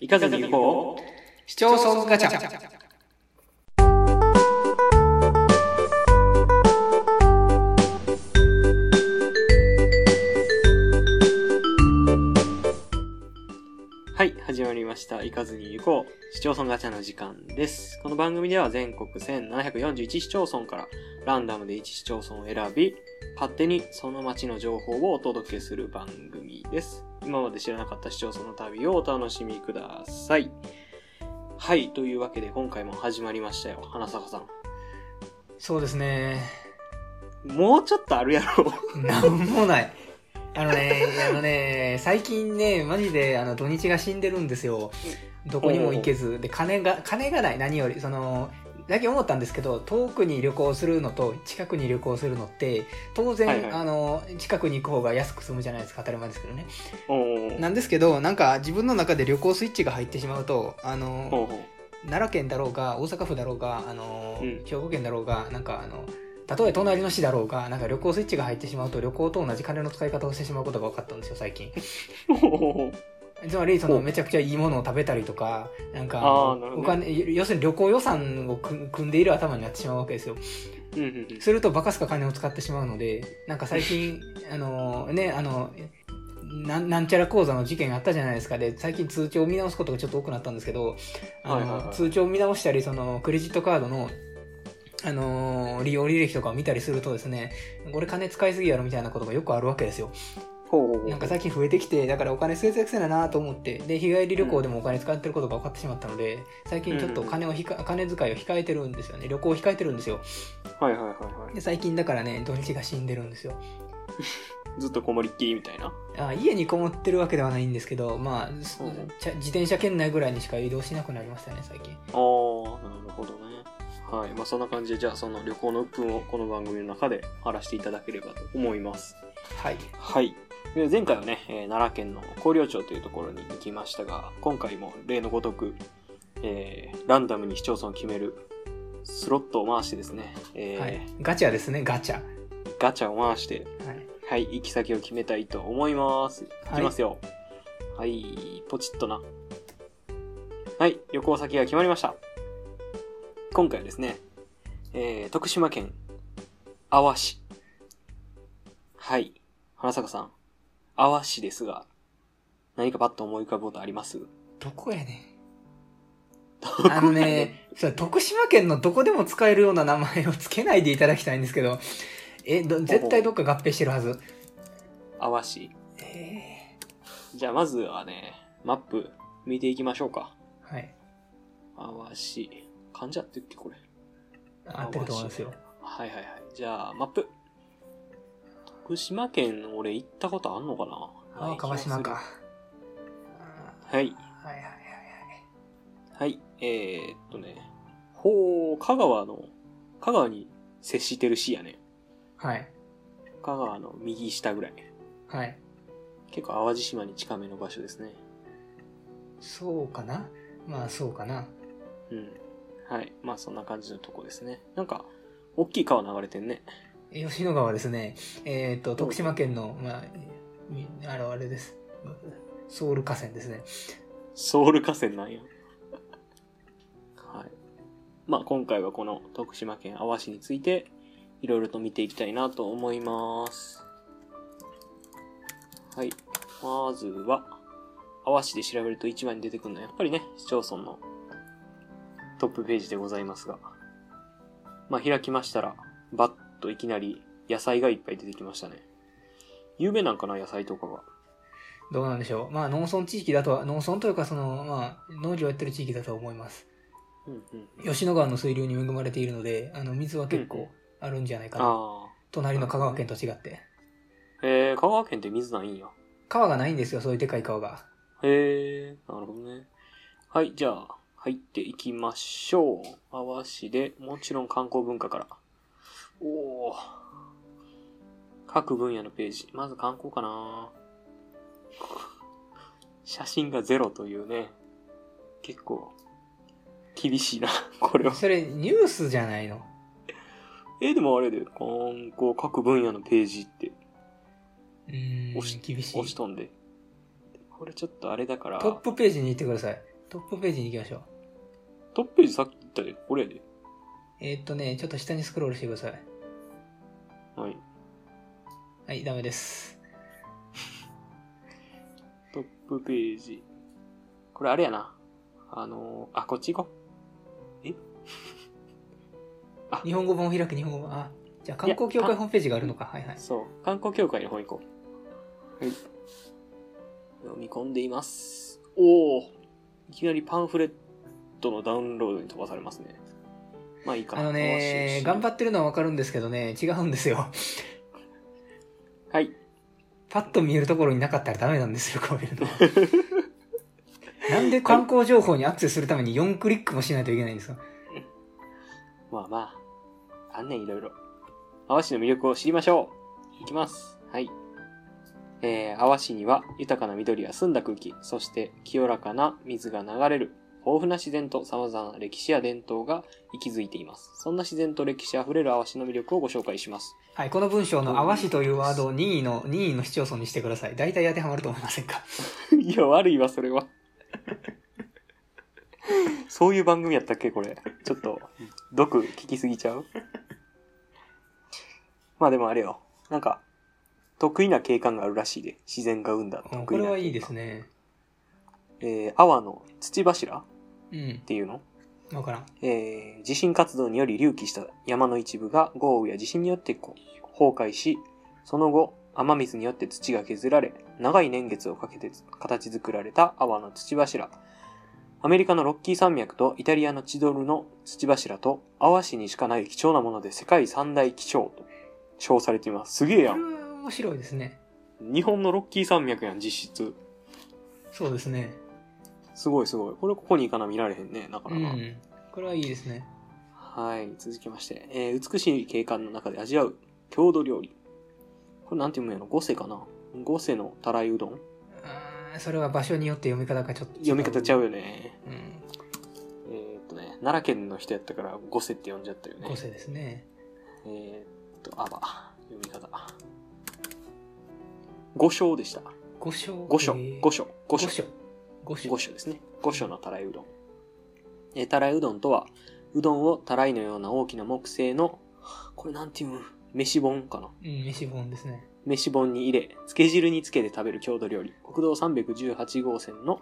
行かずに行こう。市町村ガチャ。はい、始まりました。行かずに行こう。市町村ガチャの時間です。この番組では全国1741市町村からランダムで1市町村を選び、勝手にその町の情報をお届けする番組です。今まで知らなかった市町村の旅をお楽しみください。はい、というわけで今回も始まりましたよ。花坂さそうですね。ん。もうちょっとあるやろ。なんもない。あのね、あのね、最近ね、マジで、あの、土日が死んでるんですよ。どこにも行けず。で、金が、金がない、何より。その、最近思ったんですけど、遠くに旅行するのと、近くに旅行するのって、当然、はいはい。あの、近くに行く方が安く済むじゃないですか、当たり前ですけどね。なんですけど、なんか、自分の中で旅行スイッチが入ってしまうと、あの、奈良県だろうが大阪府だろうがあの、うん。兵庫県だろうがなんかあのたとえ隣の市だろうがなんか旅行スイッチが入ってしまうと旅行と同じ金の使い方をしてしまうことが分かったんですよ最近つまりそのめちゃくちゃいいものを食べたりとかなんかお金要するに旅行予算を組組んでいる頭になってしまうわけですよ。うんうんうん。するとバカすか金を使ってしまうのでなんか最近 あのねあのなんなんちゃら講座の事件あったじゃないですか。で最近通帳を見直すことがちょっと多くなったんですけどあの、はいはいはい。通帳を見直したりそのクレジットカードのあのー利用履歴とかを見たりするとですねこれ金使いすぎやろみたいなことがよくあるわけですよなんか最近増えてきてだからお金節約せななと思ってで日帰り旅行でもお金使ってることが分かってしまったので最近ちょっと金をひか金遣いを控えてるんですよね旅行を控えてるんですよはいはいはいはいで最近だからね土日が死んでるんですよ ずっとこもりっきりみたいな？あ家にこもってるわけではないんですけど、まあ、自転車圏内ぐらいにしか移動しなくなりましたね、最近。ああ、なるほどね。はい。まあそんな感じで、じゃあその旅行の鬱憤をこの番組の中で晴らしていただければと思います。はい。はい。で前回はね、えー奈良県の広陵町というところに行きましたが、今回も例のごとく、えーランダムに市町村を決めるスロットを回してですね、えーはい。ガチャですね、ガチャ。はガチャを回して、い。はい、行き先を決めたいと思います。はいいきますよ。はい、ポチッとな。はい、旅行先が決まりました。今回はですね、えー、徳島県、阿波市。はい、花坂さん、阿波市ですが、何かパッと思い浮かぶことあります？どこやねん。あのね、そう徳島県のどこでも使えるような名前を付けないでいただきたいんですけど、え、ど絶対どっか合併してるはず。阿波市。えじゃあまずはね、マップ見ていきましょうか。ー、はい。阿波市。漢字あってっけこれ。合ってると思いますよ。はいはいはい。じゃあ、マップ。徳島県、俺行ったことあんのかな？あ、川島か。。はい。はいはいはいはい。えー、っとね。ほう、香川の、香川に接してる市やね。はい。はい。香川の右下ぐらい。はい。結構淡路島に近めの場所ですね。そうかな？まあそうかな。うん。はい。まあそんな感じのとこですね。なんか、大きい川流れてんね。吉野川ですね。えっ、と、徳島県の、まあ、あの、あれです。ソウル河川ですね。ソウル河川なんや。はい。まあ今回はこの徳島県阿波市についていろいろと見ていきたいなと思います。はい。まずは、阿波市で調べると一番に出てくるのはやっぱりね、市町村のトップページでございますが。まあ開きましたら、バッといきなり野菜がいっぱい出てきましたね。有名なんかな野菜とかが。どうなんでしょう。まあ、農村地域だとは、農村というか、その、まあ、農業やってる地域だとは思います。うんうんうん。吉野川の水流に恵まれているので、あの、水は結うん構あるんじゃないかな。ああ。隣の香川県と違って。えー、香川県って水ないんや。川がないんですよ、そういうでかい川が。へえ、なるほどね。はい、じゃあ、入っていきましょう。阿波市で、もちろん観光文化から。おお。各分野のページ。まず観光かな写真がゼロというね。結構、厳しいな、これは。それ、ニュースじゃないの？え、でもあれで、観光各分野のページってうーん、押し厳しい。押しとんで。これちょっとあれだから。トップページに行ってください。トップページに行きましょう。トップページさっき言ったで、これやで。えーっとね、ちょっと下にスクロールしてください。はい。はい、ダメです。トップページ。これあれやな。あのー、あ、こっち行こ 日本語版を開く日本語版。あ、じゃあ観光協会ホームページがあるのか。はいはう。い。そう。観光協会の方行こう。はい。読み込んでいます。おお。いきなりパンフレットのダウンロードに飛ばされますね。まあいいかな。あのね、頑張っってるのはわかるんですけどね、違うんですよ。はい。パッと見えるところになかったらダメなんですよ、こういうのは。なんで観光情報にアクセスするために4クリックもしないといけないんですか？まあまあ。あんねん、いろいろ。淡市の魅力を知りましょう。いきます。はい。えー、淡市には豊かな緑や澄んだ空気、そして清らかな水が流れる、豊富な自然と様々な歴史や伝統が息づいています。そんな自然と歴史あふれる淡市の魅力をご紹介します。はい、この文章の淡市というワードを任意の、任意の市町村にしてください。大体当てはまると思いませんか？いや、悪いわ、それは。そういう番組やったっけこれ。ちょっと、毒聞きすぎちゃう？まあでもあれよ。なんか、得意な景観があるらしいで。自然が生んだうん得意な景観。これはいいですね。えー、阿波の土柱っうん。ていうの？わからん。えー地震活動により隆起した山の一部が豪雨や地震によってこう崩壊し、その後、雨水によって土が削られ、長い年月をかけて形作られた阿波の土柱。アメリカのロッキー山脈とイタリアのチドルの土柱と、阿波市にしかない貴重なもので世界三大貴重と称されています。すげえやこれん。は面白いですね。日本のロッキー山脈やん、実質。そうですね。すごいすごい。これここに行かな見られへんね、なかうなか。ん。これはいいですね。はい、続きまして、えー美しい景観の中で味わう郷土料理。これなんて読むんやろ？五世かな？五世のたらいうどん？それは場所によって読み方がちょっと違読み方ちゃうよね。うん。えーっとね、奈良県の人やったから五世って呼んじゃったよね。個性ですね。えーっと、あば、読み方。五章でした。五所。五章えー、五章、五章。五所。五所五。所ですね。五所のたらいうどん。えーたらいうどんとは、うどんをたらいのような大きな木製の、これなんていうの飯本かな？うん、飯本ですね。飯本に入れ、漬け汁につけて食べる郷土料理。国道318号線の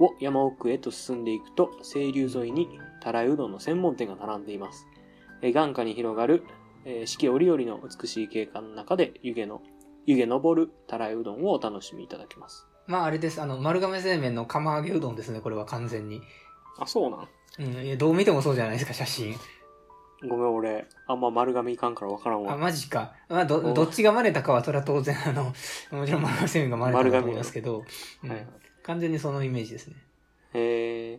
を山奥へと進んでいくと、清流沿いにたらいうどんの専門店が並んでいます。えー眼下に広がる、えー四季折々の美しい景観の中で湯気の、湯気昇るたらいうどんをお楽しみいただけます。まああれです。あの、丸亀製麺の釜揚げうどんですね。これは完全に。あ、そうなん？うん。いやどう見てもそうじゃないですか、写真。ごめん、俺、あんま丸亀いかんからわからんあ、わ。マジか。まあ、ど、おどっちが真似たかは、それは当然、あの、もちろん丸亀製麺が真似たかと思いますけど、うんはい完全にそのイメージですね。えー、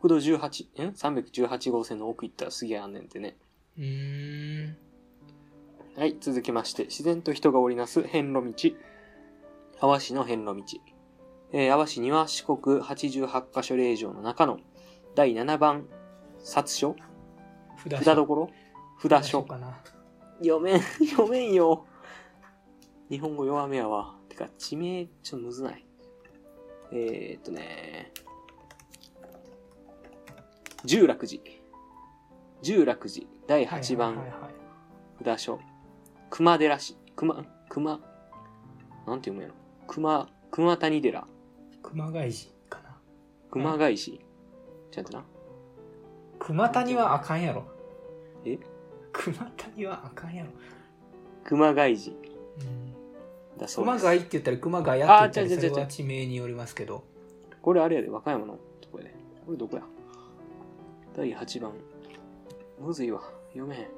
国道18、ん ?318 号線の奥行ったらすげえあんねんってね。うーん。はい、続きまして、自然と人が織りなす遍路道。阿波市の遍路道。えー、阿波市には四国88カ所霊場の中の第7番札所札札所札所かな。読めん、読めんよ。日本語弱めやわ。てか、地名、ちょっとむずない。えー、っとね、十楽寺。十楽寺第8番はいはいはいはい札所。熊寺市。熊、熊、なんて読むんやろ。熊、熊谷寺。熊谷寺かな。熊谷市。ちゃんとな。熊谷はあかんやろ。え？熊谷はあかんやろ。熊谷寺うんだそうです。熊谷って言ったら熊谷って言ったりあー違う違う違うそれは地名によりますけど。これあれやで、和歌山のとこやで。これどこや？第8番。むずいわ。読めへん。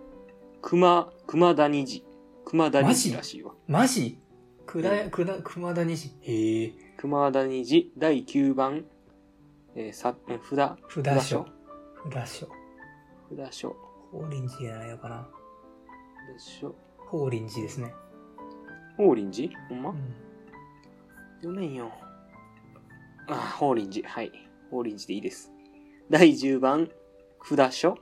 熊、熊谷寺。熊谷寺らしいわ。マジ？くだうくだ熊谷寺。へえ。熊谷寺第9番。えー、さ、え札、札所。札所。札所。法輪寺やないのかな。札所。法輪寺ですね。法輪寺？ほんま、うん。読めんよ。あ、法輪寺。はい。法輪寺でいいです。第10番。札所？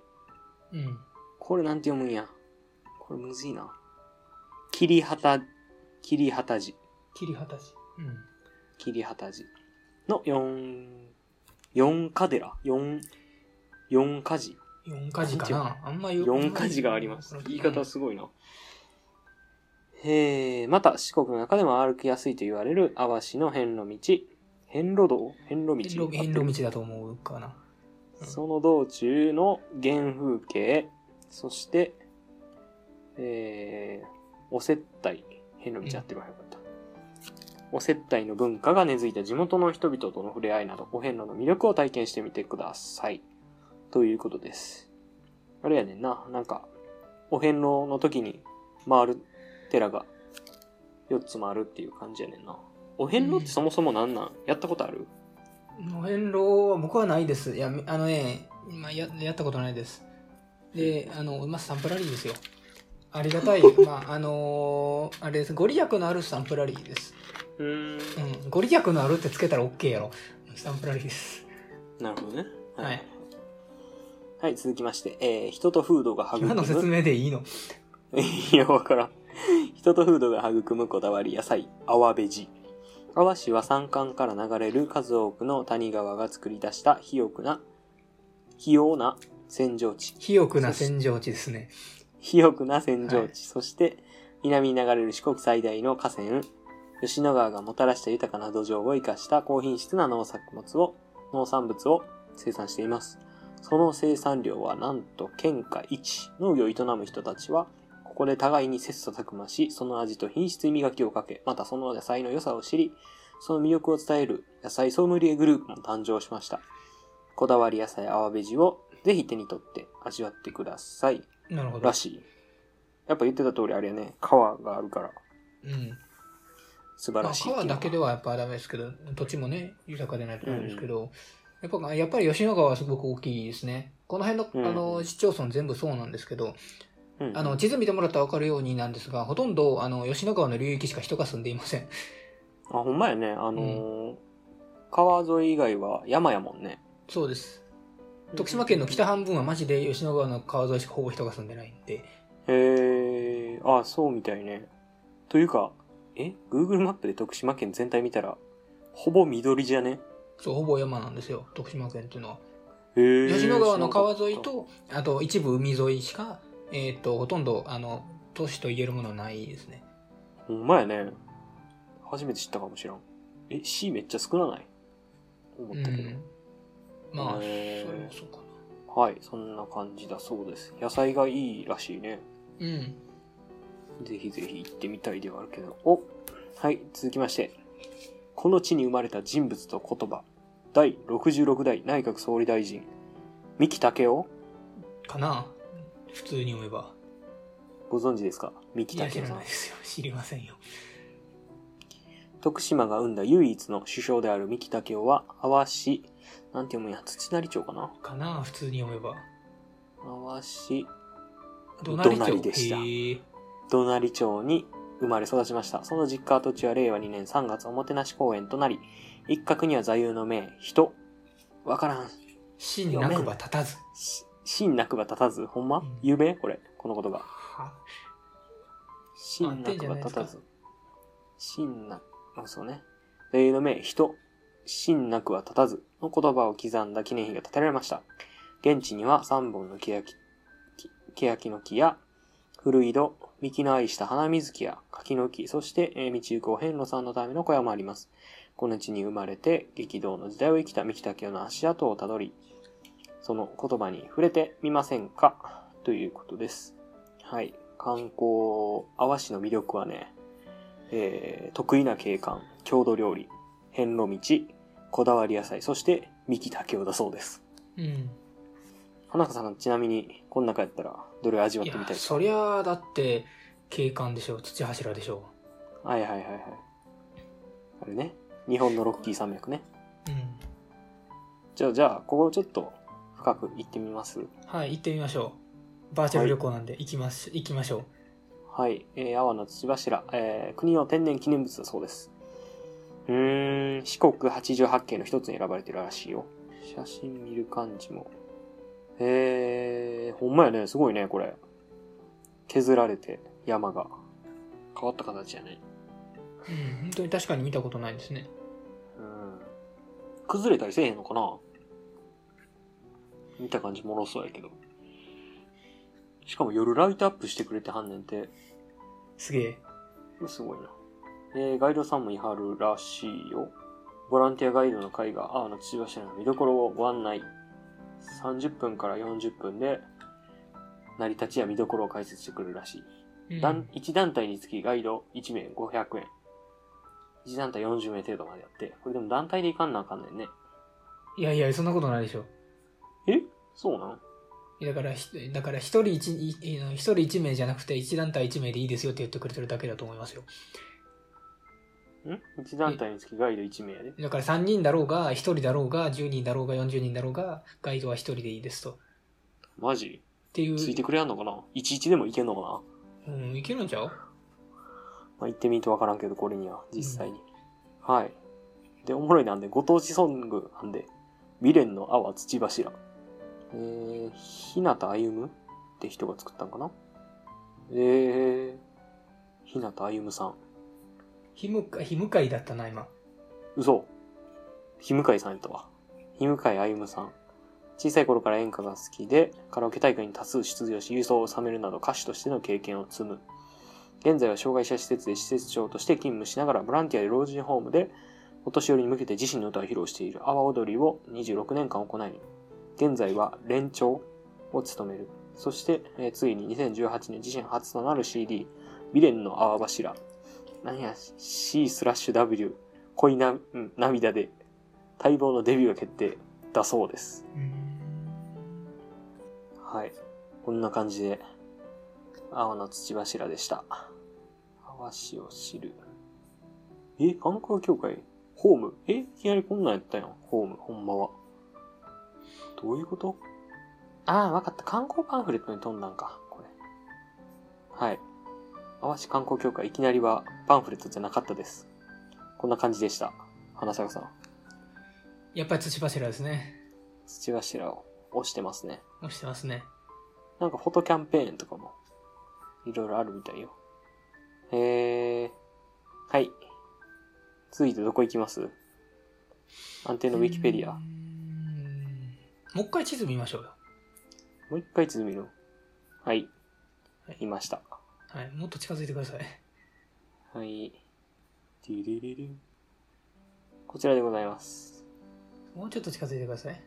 うん。これなんて読むんや？これむずいな。桐畑、桐畑寺。桐畑寺。うん。桐畑寺の4四カデラ四、四カジ。四カジかなあんまよ四カジがあります。言い方すごいな。えー、また四国の中でも歩きやすいと言われる淡路の遍路道。遍路道？遍路道？遍路道だと思うかな。うんその道中の原風景、そして、えー、お接待、遍路道やってるわよかった。お接待の文化が根付いた地元の人々との触れ合いなど、お遍路の魅力を体験してみてください。ということです。あれやねんな、なんか、お遍路の時に回る寺が4つ回るっていう感じやねんな。お遍路ってそもそもなんなん？やったことある？お遍路は僕はないです。いや、あのね、今ややったことないです。で、あの、まあ、スタンプラリーですよ。ありがたい。まあ、あのーあれです。ご利益のあるスタンプラリーです。うーん。うん。ご利益のあるってつけたら OK やろ。スタンプラリーです。なるほどね。はい。はい、続きまして、えー、人と風土が育今の説む。明でいいの？いや、わからん。人と風土が育むこだわり野菜、アワベジ。阿波市は山間から流れる数多くの谷川が作り出した肥沃な、肥沃な扇状地。肥沃な扇状地ですね。肥沃な扇状地。はいそして、南に流れる四国最大の河川、吉野川がもたらした豊かな土壌を生かした高品質な農作物を、農産物を生産しています。その生産量はなんと県下一。農業を営む人たちは、ここで互いに切磋琢磨し、その味と品質に磨きをかけ、またその野菜の良さを知り、その魅力を伝える野菜ソムリエグループも誕生しました。こだわり野菜アワベジをぜひ手に取って味わってください。なるほどら。しい。やっぱ言ってた通りあれやね、川があるからうん。素晴まあ、らしいっていうのは。川だけではやっぱダメですけど、土地もね、豊かでないとダメですけど、やっぱ、やっぱり吉野川はすごく大きいですね。この辺の、うんあの、市町村全部そうなんですけど、うんあの、地図見てもらったらわかるようになんですが、ほとんど、あの、吉野川の流域しか人が住んでいません。あ、ほんまやね。あのー川沿い以外は山やもんね。そうです。徳島県の北半分はマジで吉野川の川沿いしかほぼ人が住んでないんで、へえ、あ、そうみたいね。というか、え ?Google マップで徳島県全体見たら、ほぼ緑じゃね？そう、ほぼ山なんですよ、徳島県っていうのは。へえ。吉野川の川沿いと、あと一部海沿いしか、えっ、と、ほとんど、あの、都市と言えるものはないですね。た。ほんまやね。初めて知ったかもしらん。え、C めっちゃ少なない？思うったけど。ん。まあ、それもそうかな。はい、そんな感じだそうです。野菜がいいらしいね。うん。ぜひぜひ行ってみたいではあるけど。おはい、続きまして。この地に生まれた人物と言葉。第66代内閣総理大臣。三木武夫かな普通に読めば。ご存知ですか？三木武夫さんらない。ですよ。知りませんよ。徳島が生んだ唯一の首相である三木武夫は、阿波市、なんて読むんや、土成町かな？かな普通に読めば。阿波市、どなり町でした。へー土成町に生まれ育ちました。その実家跡地は令和2年3月おもてなし公園となり、一角には座右の銘、人。わからん。死になくば立たず。し真なくば立たず。ほんま、うん有名これ。このことが。は真なくば立たあず。真な、あ、そうね。座右の銘、人。真なくは立たずの言葉を刻んだ記念碑が建てられました。現地には3本の欅、欅の木や、古井戸、幹の愛した花水木や柿の木、そして、え道行くお遍路さんのための小屋もあります。この地に生まれて激動の時代を生きた三木武夫の足跡をたどり、その言葉に触れてみませんか？ということです。はい。観光、阿波市の魅力はね、えー得意な景観、郷土料理、遍路道、こだわり野菜、そして三木武夫だそうです。うん。花香さん、ちなみに、この中やったら、どれ味わってみたい、ですか？そりゃあ、だって、景観でしょ。土柱でしょ。はいはいはいはい。あれね。日本のロッキー山脈ね。うん。じゃあ、じゃあ、ここちょっと深く行ってみます？はい、行ってみましょう。バーチャル旅行なんで、行きます、行きましょはい。えー、阿波の土柱、えー、国の天然記念物だそうです。うーん、四国88景の一つに選ばれてるらしいよ。写真見る感じも。えー、ほんまやね、すごいね、これ。削られて、山が。変わった形やね。う。うん、本当に確かに見たことないですね。うん。崩れたりせえへんのかな？見た感じもろそうやけど。しかも夜ライトアップしてくれてはんねんて。すげえ。すごいな。えー、ガイドさんもいはるらしいよ。ボランティアガイドの会が、あの父柱の見どころをご案内。30分から40分で、成り立ちや見どころを解説してくれるらしい。うん団1団体につきガイド1名500円。1団体40名程度までやって。これでも団体で行かんなあかんねんね。いやいや、そんなことないでしょ。え？そうなん？だから、ひだから一人一、一人一名じゃなくて一団体一名でいいですよって言ってくれてるだけだと思いますよ。ん ?1 団体につきガイド1名やで。だから3人だろうが、1人だろうが、10人だろうが、40人だろうが、ガイドは1人でいいですと。っマジ？ていう。ついてくれやんのかな ?11 でもいけんのかな？うん、いけるんちゃう？まあ、行ってみるとわからんけど、これには、実際に。はい。で、おもろいなんで、ご当地ソングなんで、未練の泡土柱。えー、日向歩夢って人が作ったんかな？えー、日向歩夢さん。ひむか、ひ向かいだったな、今。嘘。日向井さんやったわ。日向井歩夢さん。小さい頃から演歌が好きで、カラオケ大会に多数出場し、優勝を収めるなど歌手としての経験を積む。現在は障害者施設で施設長として勤務しながら、ボランティアで老人ホームで、お年寄りに向けて自身の歌を披露している阿波踊りを26年間行い、現在は連長を務める。そして、えーついに2018年自身初となる CD、未練の泡柱。何や、C スラッシュ W、恋な、うん涙で、待望のデビューが決定だそうです。はい。こんな感じで、青の土柱でした。泡しを知る。え、観光協会ホーム？えいきなりこんなんやったやん。ホーム、ほんまは。どういうこと？ああ、わかった。観光パンフレットに飛んだんか。これ。はい。淡路観光協会いきなりはパンフレットじゃなかったです。こんな感じでした。花坂さん。やっぱり土柱ですね。土柱を押してますね。押してますね。なんかフォトキャンペーンとかも、いろいろあるみたいよ。へえ。はい。続いてどこ行きます？安定のウィキペディア。もう一回地図見ましょうよ。もう一回地図見るはいはい。いました。はい。もっと近づいてください。はい。ディリリリンこちらでございます。もうちょっと近づいてください。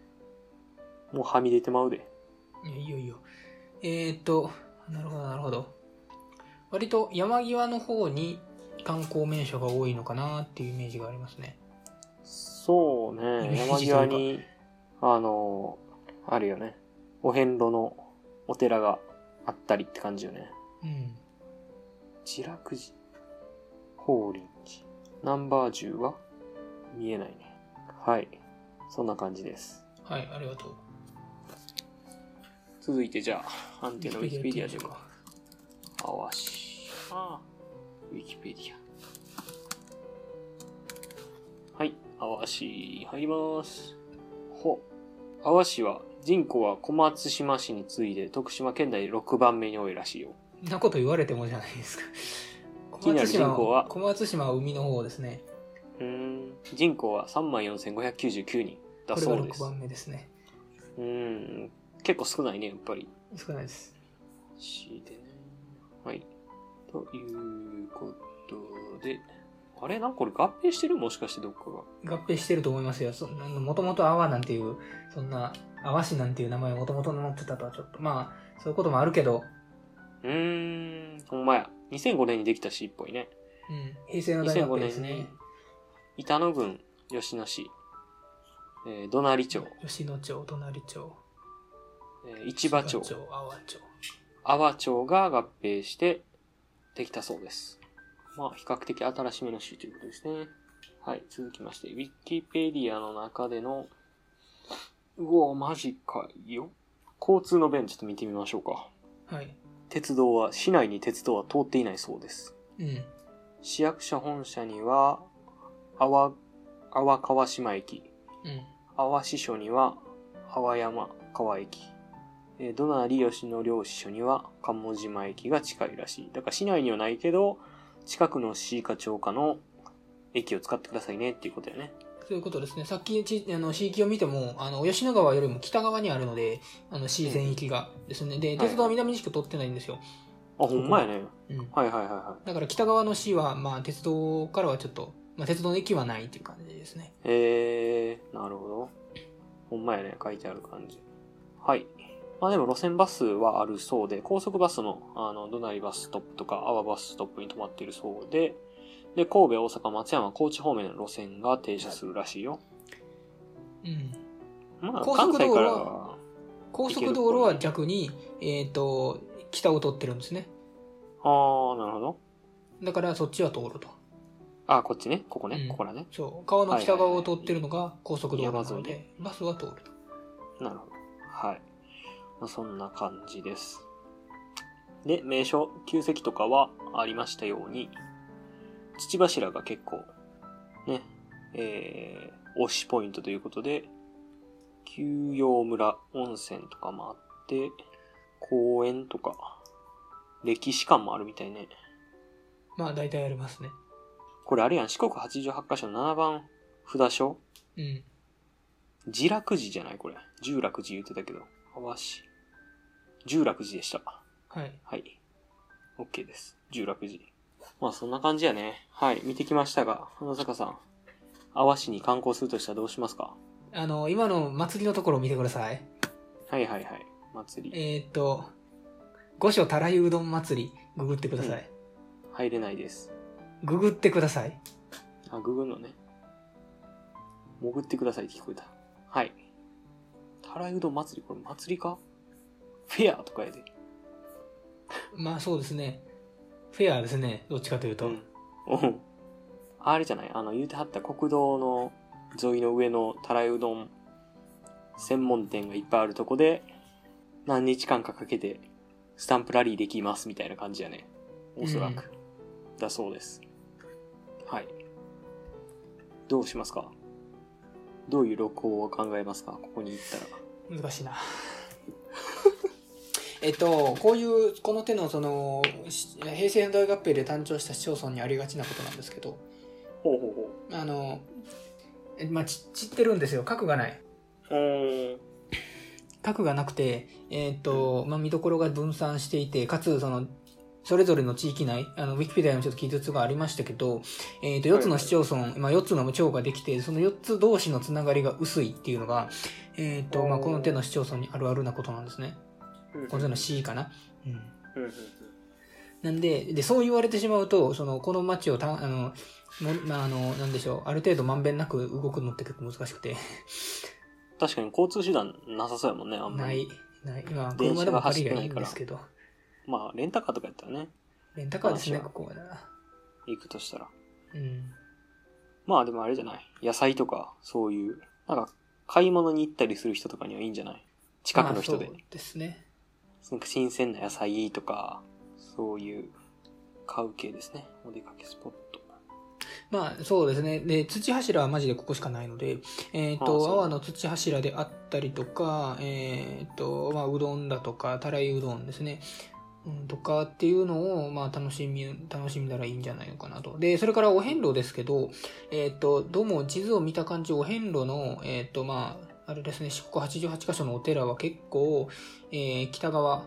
もうはみ出てまうで。いやいいよいいよ。えー、っと、なるほどなるほど。割と山際の方に観光名所が多いのかなっていうイメージがありますね。そうイメね。山際に、あの、あるよね。お遍路のお寺があったりって感じよね。うん。自楽寺、法輪寺、ナンバー10は見えないね。はい。そんな感じです。はい、ありがとう。続いてじゃあ、アンテナウィキペディアでも。あわし。ああ。ウィキペディア。はい。あわし、入ります。ほ。あわしは、人口は小松島市に次いで徳島県内で6番目に多いらしいよ。んなこと言われてもじゃないですか。気になる人口は？小松島は海の方ですね。うーん。人口は34,599人だこれが6そうです。番目ですね。うーん。結構少ないね、やっぱり。少ないです。しでね。はい。ということで。あれ？なんかこれ合併してる？もしかしてどっかが。合併してると思いますよ。そもともと阿波なんていう、そんな、阿波市なんていう名前をもともと載ってたとはちょっと、まあ、そういうこともあるけど、うーん。ほんまや。2005年にできた市っぽいね。うん、平成の大学2005です年にね。板野郡吉野市、えー、土成町、吉野町、隣町、えー市場町、阿波町。阿波町が合併してできたそうです。まあ、比較的新しめの市ということですね。はい、続きまして、ウィキペディアの中での、うおマジかよ。交通の便ちょっと見てみましょうか。はい。鉄道は、市内に鉄道は通っていないそうです。うん。市役所本社には、阿波、川島駅、うん。阿波支所には阿波山川駅、えー、どなり吉野領支所には鴨島駅が近いらしい。だから市内にはないけど、近くの市か町かの駅を使ってくださいねっていうことやね。そういうことですね。さっきちあの地域を見ても、あの、吉野川よりも北側にあるので、あの、市全域がですね。で、鉄道は南にしか通ってないんですよ。あ、ほんまやね。うん。はいはいはいはだから北側の市は、まあ、鉄道からはちょっと、まあ、鉄道の駅はないっていう感じですね。い。へえー、なるほど。ほんまやね、書いてある感じ。はい。まあでも路線バスはあるそうで、高速バスの、あの、どなりバスストップとか、阿波バスストップに止まっているそうで、で、神戸、大阪、松山、高知方面の路線が停車するらしいよ。うん。まあ、高関西から速道路はは、高速道路は逆に、えっ、と、北を通ってるんですね。ああ、なるほど。だからそっちは通ると。あ、こっちね。ここね。うんここらね。そう。川の北側を通ってるのが高速道路な山沿いので、バスは通ると。なるほど。はい。まあ、そんな感じです。で、名所、旧跡とかはありましたように、土柱が結構、ね、えー、推しポイントということで、休養村温泉とかもあって、公園とか、歴史館もあるみたいね。まあ、大体ありますね。これあれやん、四国88カ所の7番札所うん。自楽寺じゃないこれ。十楽寺言ってたけど。あわし。十楽寺でした。はい。はい。OK です。十楽寺。まあそんな感じやね。はい。見てきましたが、花坂さん。阿波市に観光するとしたらどうしますか？あの、今の祭りのところを見てください。はいはいはい。祭り。えっ、と、五所たらゆうどん祭り、ググってください。入れないです。ググってください。あ、ググるのね。潜ってくださいって聞こえた。はい。たらいうどん祭り？これ祭りか？フェアとかやで。まあそうですね。フェアですね。どっちかというと。うん。うん。あれじゃない？あの、言うてはった国道の沿いの上のたらいうどん専門店がいっぱいあるとこで、何日間かかけてスタンプラリーできますみたいな感じやね。おそらく。だそうです。はい。どうしますか？どういう録音を考えますか？ここに行ったら。難しいな。えっと、こういう、この手のその、し平成大合併で誕生した市町村にありがちなことなんですけど、ほうほうほあの、えまあ、ち散ってるんですよ。核がない。核がなくて、えっ、と、まあ、見どころが分散していて、かつ、その、それぞれの地域内、あの、ウィキペディアにもちょっと記述がありましたけど、えっ、と、4つの市町村、まあ、4つの町ができて、その4つ同士のつながりが薄いっていうのが、えっ、と、まあ、この手の市町村にあるあるなことなんですね。この手の C かな。うん。なんで、で、そう言われてしまうと、その、この街をた、あの、もまあ、あの、なんでしょう、ある程度まんべんなく動くのって結構難しくて、確かに交通手段なさそうやもんね、あんまり。ない、ない、今、電車でも借りりゃいいんですけど、まあ、レンタカーとかやったらね、レンタカーですね、ここはな。行くとしたら。うん。まあでもあれじゃない。野菜とか、そういう、なんか、買い物に行ったりする人とかにはいいんじゃない？近くの人でまあ。そうですね。なんか新鮮な野菜とか、そういう、買う系ですね。お出かけスポット。まあそうですね。で、土柱はマジでここしかないので、えっ、ああそうと、阿波の土柱であったりとか、えっ、と、まあうどんだとか、たらいうどんですね。うん、とかっていうのを、まあ楽しみ、楽しんだらいいんじゃないのかなと。で、それからお遍路ですけど、えっ、と、どうも地図を見た感じ、お遍路の、えっ、と、まあ、あれですね、四国88カ所のお寺は結構、えー北側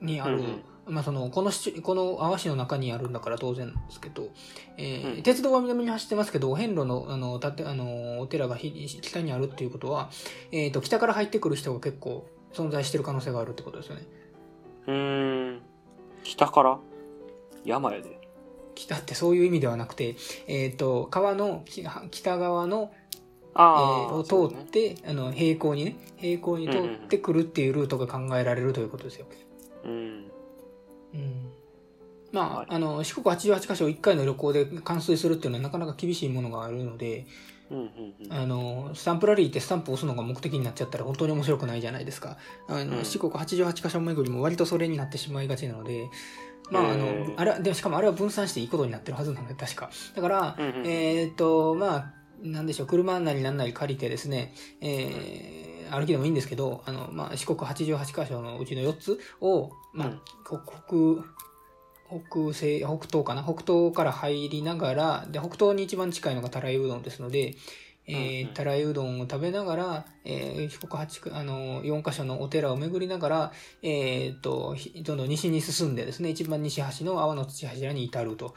にある、うんうんまあその、この市、この阿波市の中にあるんだから当然なんですけど、えーうん鉄道は南に走ってますけど、お遍路の、あの、たて、あの、お寺がひ北にあるっていうことは、えっ、と、北から入ってくる人が結構存在してる可能性があるってことですよね。うーん。北から？山やで。北ってそういう意味ではなくて、えっ、と、川のき北側の、えああ、ーを通って、あの、平行にね、平行に通ってくるっていうルートが考えられるということですよ。うん。うん。まあ、はいあの、四国88カ所1回の旅行で冠水するっていうのはなかなか厳しいものがあるので、うんうんうん。あの、スタンプラリーってスタンプを押すのが目的になっちゃったら本当に面白くないじゃないですか。あの、うん四国88カ所巡りも割とそれになってしまいがちなので、まあ、あのあれは、でもしかもあれは分散していいことになってるはずなので、確か。だから、うんうんえっ、と、まあ、なんでしょう、車なりなんなり借りてですね、えー歩きでもいいんですけど、あの、まあ、四国88カ所のうちの4つを、まあ、うんこ北、北西、北東かな？北東から入りながら、で、北東に一番近いのがたらいうどんですので、えー、たらいうどんを食べながら、えー、四国八区、あの、4カ所のお寺を巡りながら、えー、と、ひどんどん西に進んでですね、一番西端の阿波の土柱に至ると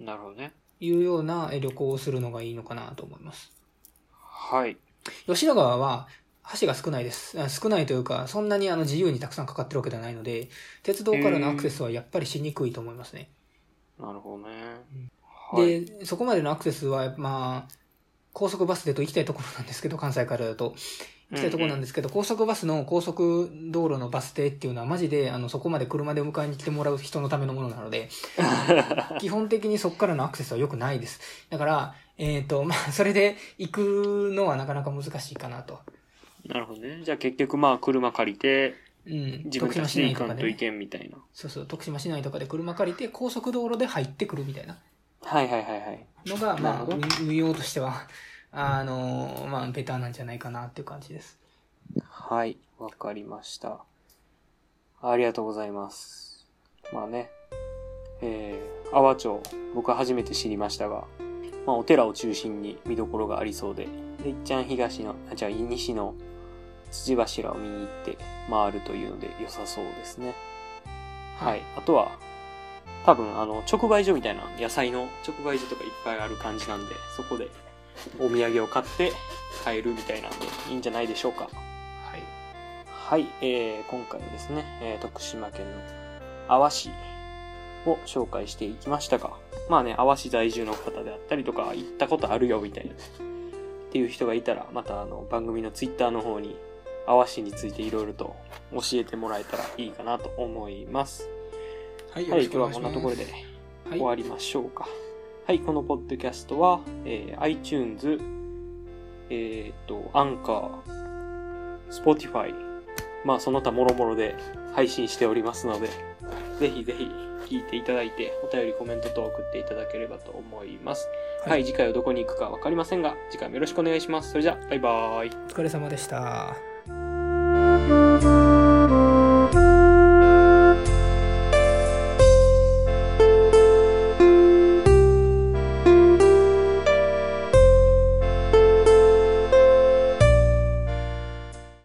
なるほどね。いうようなえ旅行をするのがいいのかなと思います。はい。吉野川は橋が少ないです。あ少ないというか、そんなにあの自由にたくさんかかってるわけではないので、鉄道からのアクセスはやっぱりしにくいと思いますね。なるほどね。はい。で、そこまでのアクセスは、まあ、高速バスでと行きたいところなんですけど、関西からだと。行きたいところなんですけど、高速バスの高速道路のバス停っていうのはマジで、あの、そこまで車で迎えに来てもらう人のためのものなので、基本的にそこからのアクセスは良くないです。だから、えっ、と、まあ、それで行くのはなかなか難しいかなと。なるほどね。じゃあ結局まあ車借りて、うん。自分たちで行かんといけんみたいな。そうそう、徳島市内とかで車借りて高速道路で入ってくるみたいなはいはいはいはい。のが、まあ、運用としては、あの、まあ、ベターなんじゃないかなっていう感じです。はい。わかりました。ありがとうございます。まあね。えー、阿波町、僕は初めて知りましたが、まあお寺を中心に見どころがありそうで、で、いっちゃん東の、あ、じゃあ西の土柱を見に行って回るというので良さそうですね。はい。あとは、多分、あの、直売所みたいな野菜の直売所とかいっぱいある感じなんで、そこでお土産を買って帰るみたいなんでいいんじゃないでしょうか。はい。はい、えー、今回はですね、えー徳島県の阿波市を紹介していきましたが、まあね、阿波市在住の方であったりとか、行ったことあるよみたいな、っていう人がいたら、またあの、番組のツイッターの方に、阿波市についていろいろと教えてもらえたらいいかなと思います。はい、はい、今日はこんなところではい終わりましょうか。はい、このポッドキャストは、えー iTunes、えっ、と、アンカー、Spotify、まあその他もろもろで配信しておりますので、ぜひぜひ聞いていただいて、お便りコメント等送っていただければと思います。はいはい、次回はどこに行くかわかりませんが、次回もよろしくお願いします。それじゃあ、バイバーイ。お疲れ様でした。「